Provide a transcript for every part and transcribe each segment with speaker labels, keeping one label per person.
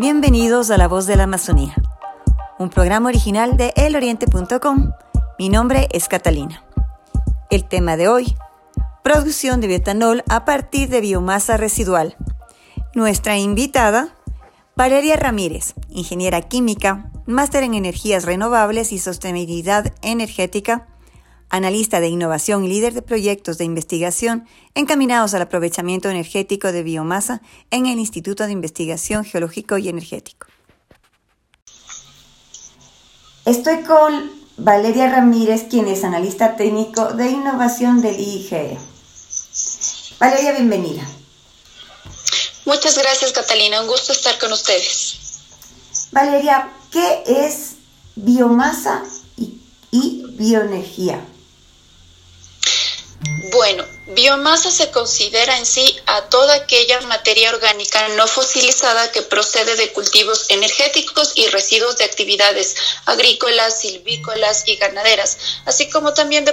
Speaker 1: Bienvenidos a La Voz de la Amazonía, un programa original de eloriente.com. Mi nombre es Catalina. El tema de hoy, producción de bioetanol a partir de biomasa residual. Nuestra invitada, Valeria Ramírez, ingeniera química, máster en energías renovables y sostenibilidad energética, analista de innovación y líder de proyectos de investigación encaminados al aprovechamiento energético de biomasa en el Instituto de Investigación Geológico y Energético. Estoy con Valeria Ramírez, quien es analista técnico de innovación del IIGE. Valeria, bienvenida.
Speaker 2: Muchas gracias, Catalina. Un gusto estar con ustedes.
Speaker 1: Valeria, ¿qué es biomasa y, y bioenergía?
Speaker 2: Bueno, biomasa se considera en sí a toda aquella materia orgánica no fosilizada que procede de cultivos energéticos y residuos de actividades agrícolas, silvícolas y ganaderas, así como también de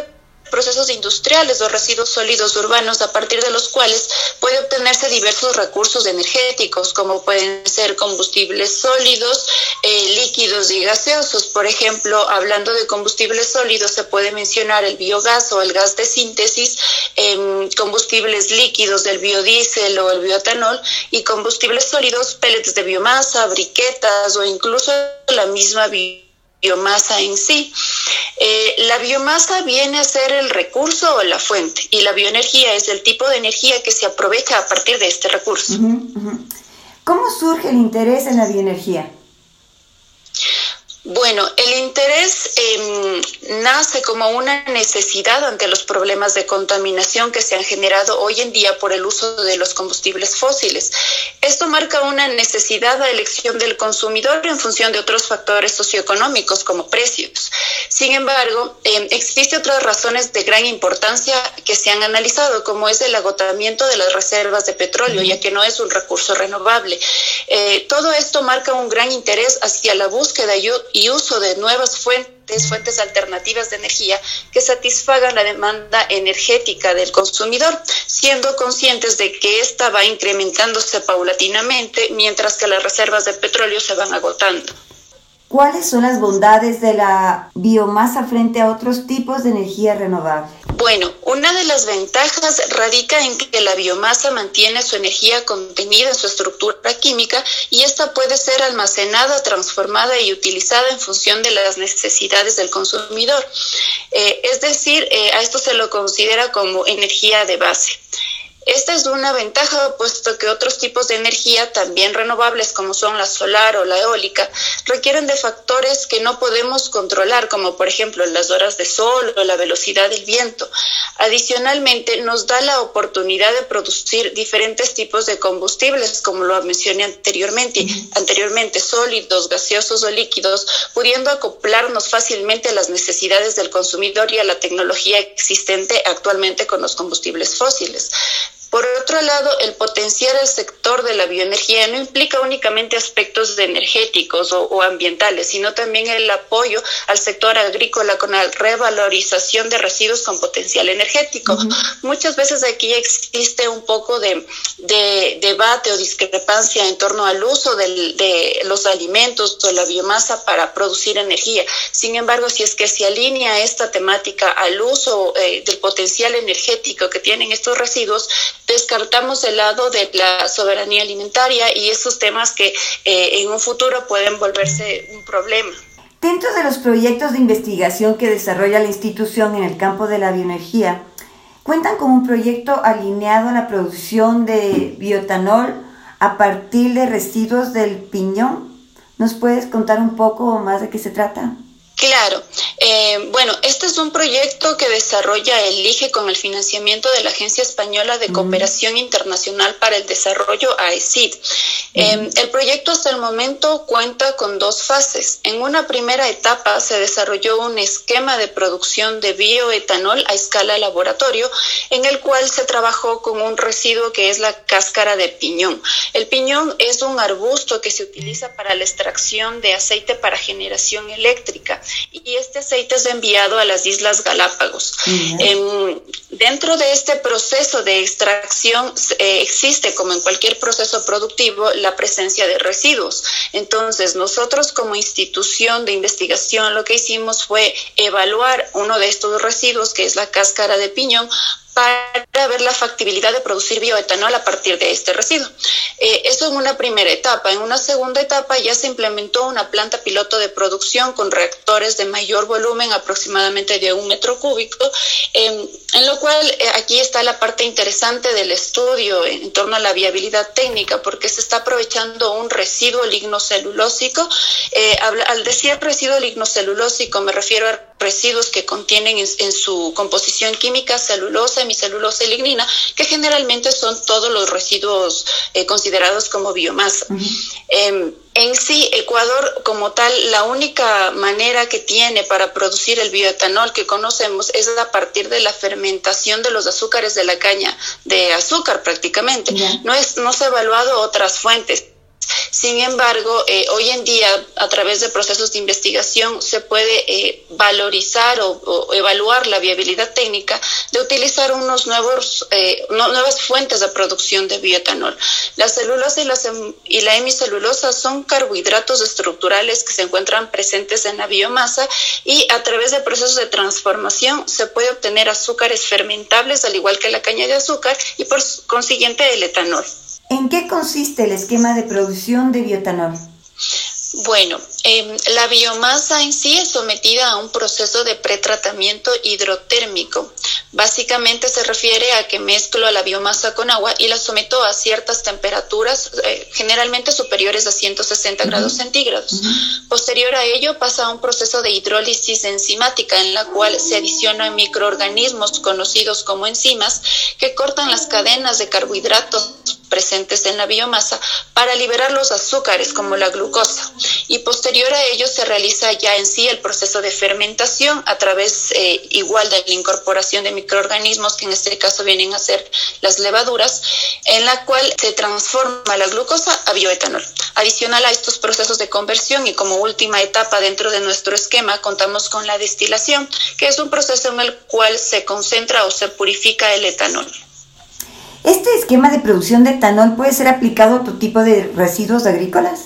Speaker 2: procesos industriales o residuos sólidos urbanos a partir de los cuales puede obtenerse diversos recursos energéticos como pueden ser combustibles sólidos, eh, líquidos y gaseosos. Por ejemplo, hablando de combustibles sólidos se puede mencionar el biogás o el gas de síntesis, em, combustibles líquidos del biodiesel o el bioetanol y combustibles sólidos, pellets de biomasa, briquetas o incluso la misma biomasa biomasa en sí. Eh, la biomasa viene a ser el recurso o la fuente y la bioenergía es el tipo de energía que se aprovecha a partir de este recurso.
Speaker 1: ¿Cómo surge el interés en la bioenergía?
Speaker 2: Bueno, el interés em, nace como una necesidad ante los problemas de contaminación que se han generado hoy en día por el uso de los combustibles fósiles. Esto marca una necesidad a elección del consumidor en función de otros factores socioeconómicos como precios. Sin embargo, em, existen otras razones de gran importancia que se han analizado, como es el agotamiento de las reservas de petróleo, ya que no es un recurso renovable. Eh, todo esto marca un gran interés hacia la búsqueda y y uso de nuevas fuentes, fuentes alternativas de energía que satisfagan la demanda energética del consumidor, siendo conscientes de que ésta va incrementándose paulatinamente mientras que las reservas de petróleo se van agotando.
Speaker 1: ¿Cuáles son las bondades de la biomasa frente a otros tipos de energía renovable?
Speaker 2: Bueno, una de las ventajas radica en que la biomasa mantiene su energía contenida en su estructura química y esta puede ser almacenada, transformada y utilizada en función de las necesidades del consumidor. Eh, es decir, eh, a esto se lo considera como energía de base. Esta es una ventaja, puesto que otros tipos de energía, también renovables como son la solar o la eólica, requieren de factores que no podemos controlar, como por ejemplo las horas de sol o la velocidad del viento. Adicionalmente, nos da la oportunidad de producir diferentes tipos de combustibles, como lo mencioné anteriormente, anteriormente sólidos, gaseosos o líquidos, pudiendo acoplarnos fácilmente a las necesidades del consumidor y a la tecnología existente actualmente con los combustibles fósiles. Por otro lado, el potenciar el sector de la bioenergía no implica únicamente aspectos energéticos o, ambientales, sino también el apoyo al sector agrícola con la revalorización de residuos con potencial energético. Muchas veces aquí existe un poco de, debate o discrepancia en torno al uso de los alimentos o la biomasa para producir energía. Sin embargo, si es que se alinea esta temática al uso eh, del potencial energético que tienen estos residuos, descartamos el lado de la soberanía alimentaria y esos temas que eh, en un futuro pueden volverse un problema.
Speaker 1: Dentro de los proyectos de investigación que desarrolla la institución en el campo de la bioenergía, cuentan con un proyecto alineado a la producción de bioetanol a partir de residuos del piñón. ¿Nos puedes contar un poco más de qué se trata?
Speaker 2: Claro. Eh, bueno, este es un proyecto que desarrolla el IGE con el financiamiento de la Agencia Española de Cooperación Internacional para el Desarrollo, AECID. Eh, el proyecto hasta el momento cuenta con dos fases. En una primera etapa se desarrolló un esquema de producción de bioetanol a escala laboratorio, en el cual se trabajó con un residuo que es la cáscara de piñón. El piñón es un arbusto que se utiliza para la extracción de aceite para generación eléctrica y este aceites de enviado a las Islas Galápagos. Em, dentro de este proceso de extracción eh, existe, como en cualquier proceso productivo, la presencia de residuos. Entonces, nosotros como institución de investigación lo que hicimos fue evaluar uno de estos residuos, que es la cáscara de piñón, para ver la factibilidad de producir bioetanol a partir de este residuo. Eh, eso en una primera etapa. En una segunda etapa ya se implementó una planta piloto de producción con reactores de mayor volumen, aproximadamente de un metro cúbico, em, en lo cual eh, aquí está la parte interesante del estudio en torno a la viabilidad técnica, porque se está aprovechando un residuo lignocelulósico. Eh, al decir residuo lignocelulósico me refiero a residuos que contienen en, su composición química celulosa, hemicelulosa y lignina, que generalmente son todos los residuos eh, considerados como biomasa. Em, en sí, Ecuador como tal, la única manera que tiene para producir el bioetanol que conocemos es a partir de la fermentación de los azúcares de la caña de azúcar prácticamente. No, es, no se ha evaluado otras fuentes. Sin embargo, eh, hoy en día, a través de procesos de investigación, se puede eh, valorizar o, evaluar la viabilidad técnica de utilizar unos nuevos, eh, nuevas fuentes de producción de bioetanol. La celulosa y la, y la hemicelulosa son carbohidratos estructurales que se encuentran presentes en la biomasa y a través de procesos de transformación se puede obtener azúcares fermentables, al igual que la caña de azúcar, y por consiguiente el etanol.
Speaker 1: ¿En qué consiste el esquema de producción de bioetanol?
Speaker 2: Bueno, em, la biomasa en sí es sometida a un proceso de pretratamiento hidrotérmico. Básicamente se refiere a que mezclo la biomasa con agua y la someto a ciertas temperaturas, eh, generalmente superiores a 160 grados centígrados. Posterior a ello pasa a un proceso de hidrólisis enzimática en la cual se adicionan microorganismos conocidos como enzimas que cortan las cadenas de carbohidratos presentes en la biomasa para liberar los azúcares como la glucosa y posterior a ello se realiza ya en sí el proceso de fermentación a través eh, igual de la incorporación de microorganismos que en este caso vienen a ser las levaduras en la cual se transforma la glucosa a bioetanol. Adicional a estos procesos de conversión y como última etapa dentro de nuestro esquema contamos con la destilación que es un proceso en el cual se concentra o se purifica el etanol.
Speaker 1: ¿Este esquema de producción de etanol puede ser aplicado a otro tipo de residuos agrícolas?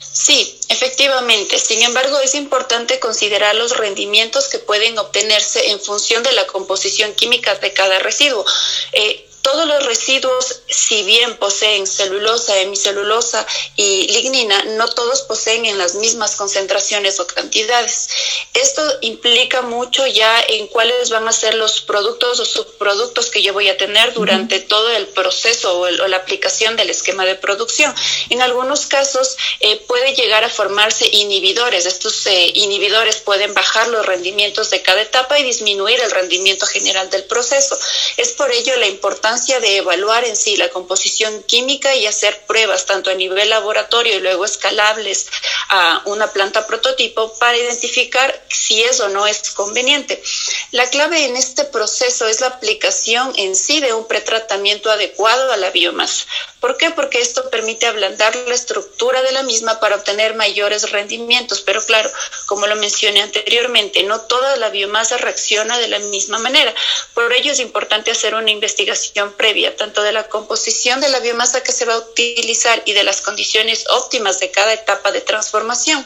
Speaker 2: Sí, efectivamente. Sin embargo, es importante considerar los rendimientos que pueden obtenerse en función de la composición química de cada residuo. Eh, todos los residuos, si bien poseen celulosa, hemicelulosa y lignina, no todos poseen en las mismas concentraciones o cantidades. Esto implica mucho ya en cuáles van a ser los productos o subproductos que yo voy a tener durante todo el proceso o, la aplicación del esquema de producción. En algunos casos eh, puede llegar a formarse inhibidores. Estos eh, inhibidores pueden bajar los rendimientos de cada etapa y disminuir el rendimiento general del proceso. Es por ello la importancia de evaluar en sí la composición química y hacer pruebas tanto a nivel laboratorio y luego escalables a una planta prototipo para identificar si es o no es conveniente. La clave en este proceso es la aplicación en sí de un pretratamiento adecuado a la biomasa. ¿Por qué? Porque esto permite ablandar la estructura de la misma para obtener mayores rendimientos. Pero claro, como lo mencioné anteriormente, no toda la biomasa reacciona de la misma manera. Por ello es importante hacer una investigación previa, tanto de la composición de la biomasa que se va a utilizar y de las condiciones óptimas de cada etapa de transformación.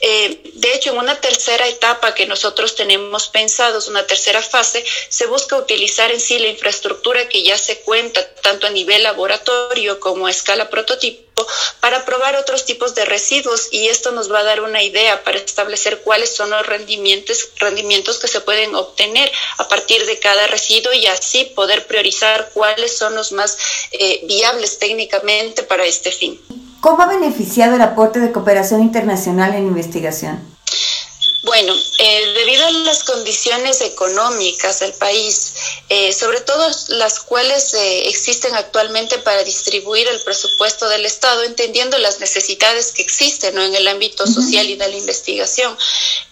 Speaker 2: Eh, de hecho, en una tercera etapa que nosotros tenemos pensados, una tercera fase, se busca utilizar en sí la infraestructura que ya se cuenta tanto a nivel laboratorio como a escala prototipo para probar otros tipos de residuos y esto nos va a dar una idea para establecer cuáles son los rendimientos, rendimientos que se pueden obtener a partir de cada residuo y así poder priorizar cuáles son los más eh, viables técnicamente para este fin.
Speaker 1: ¿Cómo ha beneficiado el aporte de cooperación internacional en investigación?
Speaker 2: Bueno, eh, debido a las condiciones económicas del país, eh, sobre todo las cuales eh, existen actualmente para distribuir el presupuesto del Estado, entendiendo las necesidades que existen en el ámbito social y de la investigación,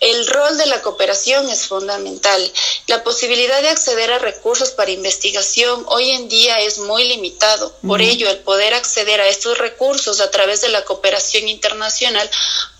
Speaker 2: el rol de la cooperación es fundamental. La posibilidad de acceder a recursos para investigación hoy en día es muy limitado. Por ello, el poder acceder a estos recursos a través de la cooperación internacional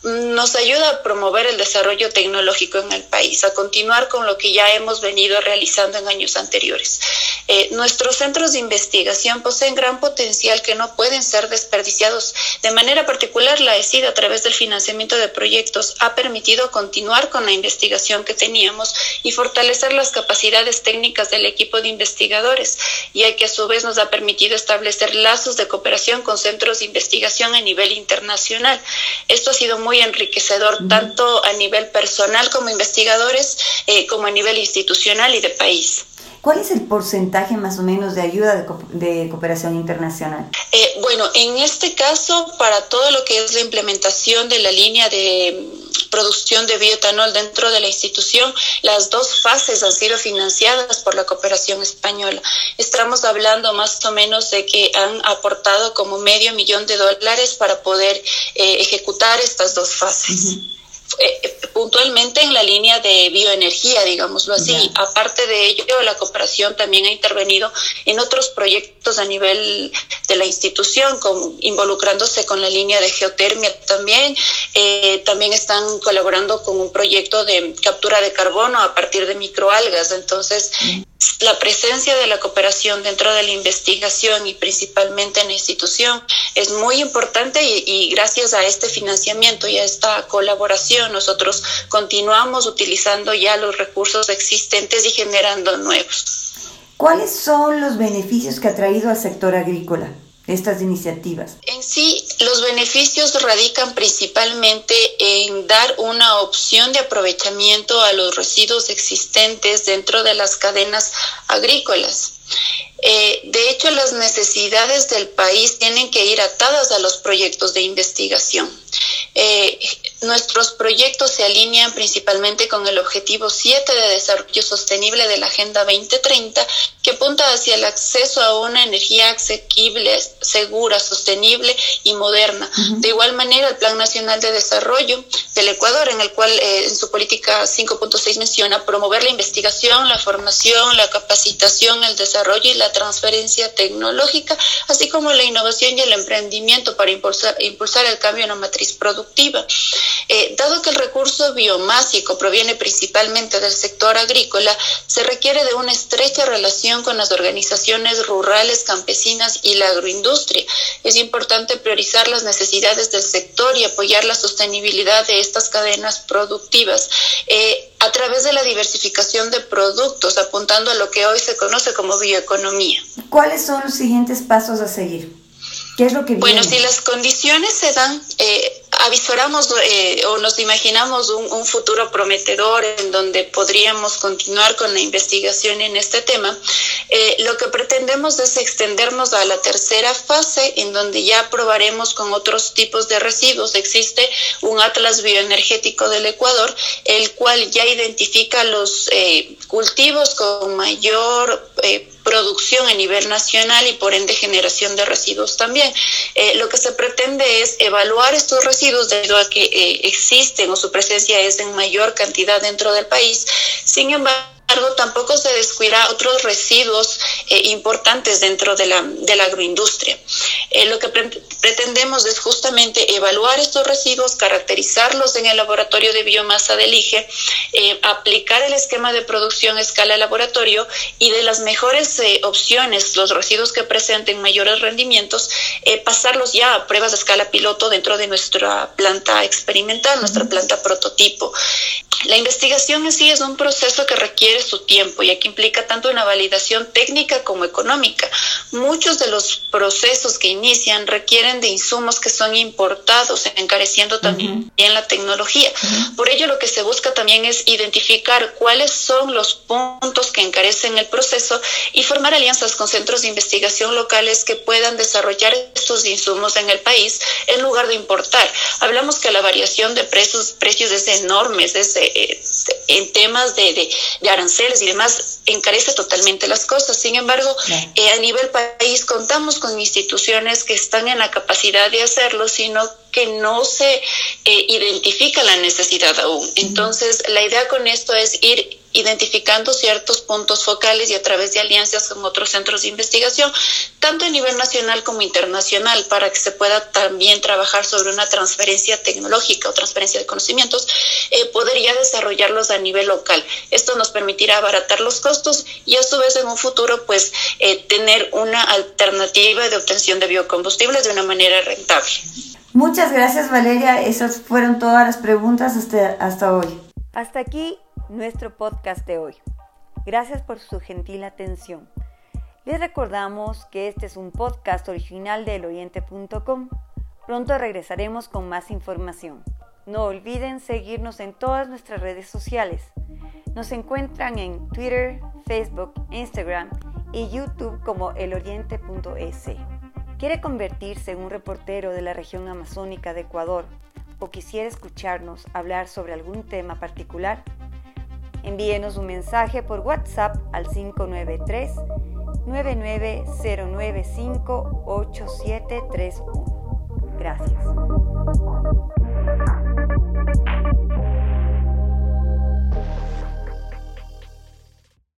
Speaker 2: mm, nos ayuda a promover el desarrollo tecnológico tecnológico en el país, a continuar con lo que ya hemos venido realizando en años anteriores. Eh, nuestros centros de investigación poseen gran potencial que no pueden ser desperdiciados. De manera particular, la ESID, a través del financiamiento de proyectos, ha permitido continuar con la investigación que teníamos y fortalecer las capacidades técnicas del equipo de investigadores, y que a su vez nos ha permitido establecer lazos de cooperación con centros de investigación a nivel internacional. Esto ha sido muy enriquecedor, tanto a nivel personal como investigadores, eh, como a nivel institucional y de país.
Speaker 1: ¿Cuál es el porcentaje más o menos de ayuda de, cooperación internacional?
Speaker 2: Eh, bueno, en este caso, para todo lo que es la implementación de la línea de producción de bioetanol dentro de la institución, las dos fases han sido financiadas por la cooperación española. Estamos hablando más o menos de que han aportado como medio millón de dólares para poder eh, ejecutar estas dos fases. Eh, puntualmente en la línea de bioenergía, digámoslo así. Aparte de ello, la cooperación también ha intervenido en otros proyectos a nivel de la institución, con, involucrándose con la línea de geotermia también. Eh, también están colaborando con un proyecto de captura de carbono a partir de microalgas. Entonces, la presencia de la cooperación dentro de la investigación y principalmente en la institución es muy importante y, gracias a este financiamiento y a esta colaboración nosotros continuamos utilizando ya los recursos existentes y generando nuevos.
Speaker 1: ¿Cuáles son los beneficios que ha traído al sector agrícola? Estas iniciativas?
Speaker 2: En sí, los beneficios radican principalmente en dar una opción de aprovechamiento a los residuos existentes dentro de las cadenas agrícolas. Eh, de hecho, las necesidades del país tienen que ir atadas a los proyectos de investigación. Eh, nuestros proyectos se alinean principalmente con el objetivo 7 de desarrollo sostenible de la Agenda 2030, que apunta hacia el acceso a una energía asequible, segura, sostenible y moderna. De igual manera, el Plan Nacional de Desarrollo del Ecuador, en el cual eh, en su política 5.6 menciona promover la investigación, la formación, la capacitación, el desarrollo y la transferencia tecnológica, así como la innovación y el emprendimiento para impulsar, impulsar el cambio en la matriz productiva. Eh, dado que el recurso biomásico proviene principalmente del sector agrícola, se requiere de una estrecha relación con las organizaciones rurales, campesinas y la agroindustria. Es importante priorizar las necesidades del sector y apoyar la sostenibilidad de estas cadenas productivas. Eh, a través de la diversificación de productos, apuntando a lo que hoy se conoce como bioeconomía.
Speaker 1: ¿Cuáles son los siguientes pasos a seguir? ¿Qué es lo que viene?
Speaker 2: Bueno, si las condiciones se dan, eh, avisoramos eh, o nos imaginamos un, un, futuro prometedor en donde podríamos continuar con la investigación en este tema, eh, lo que pretendemos es extendernos a la tercera fase en donde ya probaremos con otros tipos de residuos. Existe un atlas bioenergético del Ecuador, el cual ya identifica los eh, cultivos con mayor producción a nivel nacional y por ende generación de residuos también. lo que se pretende es evaluar estos residuos debido a que eh, existen o su presencia es en mayor cantidad dentro del país. Sin embargo, tampoco se descuida otros residuos eh, importantes dentro de la, de la agroindustria. Eh, lo que pretendemos es justamente evaluar estos residuos, caracterizarlos en el laboratorio de biomasa del IGE, eh, aplicar el esquema de producción a escala laboratorio y de las mejores opciones, los residuos que presenten mayores rendimientos, pasarlos ya a pruebas a escala piloto dentro de nuestra planta experimental, nuestra planta prototipo. La investigación en sí es un proceso que requiere su tiempo, ya que implica tanto una validación técnica como económica. Muchos de los procesos que inician requieren de insumos que son importados, encareciendo también la tecnología. Por ello, lo que se busca también es identificar cuáles son los puntos que encarecen el proceso y formar alianzas con centros de investigación locales que puedan desarrollar estos insumos en el país en lugar de importar. Hablamos que la variación de precios, precios es enorme, es eh, en temas de, de, aranceles y demás, encarece totalmente las cosas. Sin embargo, eh, a nivel país contamos con instituciones que están en la capacidad de hacerlo, sino que no se eh, identifica la necesidad aún. Entonces, la idea con esto es ir identificando ciertos puntos focales y a través de alianzas con otros centros de investigación, tanto a nivel nacional como internacional, para que se pueda también trabajar sobre una transferencia tecnológica o transferencia de conocimientos, eh, podría desarrollarlos a nivel local. Esto nos permitirá abaratar los costos y a su vez en un futuro pues eh, tener una alternativa de obtención de biocombustibles de una manera rentable.
Speaker 1: Muchas gracias Valeria, esas fueron todas las preguntas hasta, hasta hoy. Hasta aquí nuestro podcast de hoy. Gracias por su gentil atención. Les recordamos que este es un podcast original de eloriente.com. Pronto regresaremos con más información. No olviden seguirnos en todas nuestras redes sociales. Nos encuentran en Twitter, Facebook, Instagram y YouTube como eloriente.es. ¿Quiere convertirse en un reportero de la región amazónica de Ecuador o quisiera escucharnos hablar sobre algún tema particular? Envíenos un mensaje por WhatsApp al 593 99095 8731. Gracias.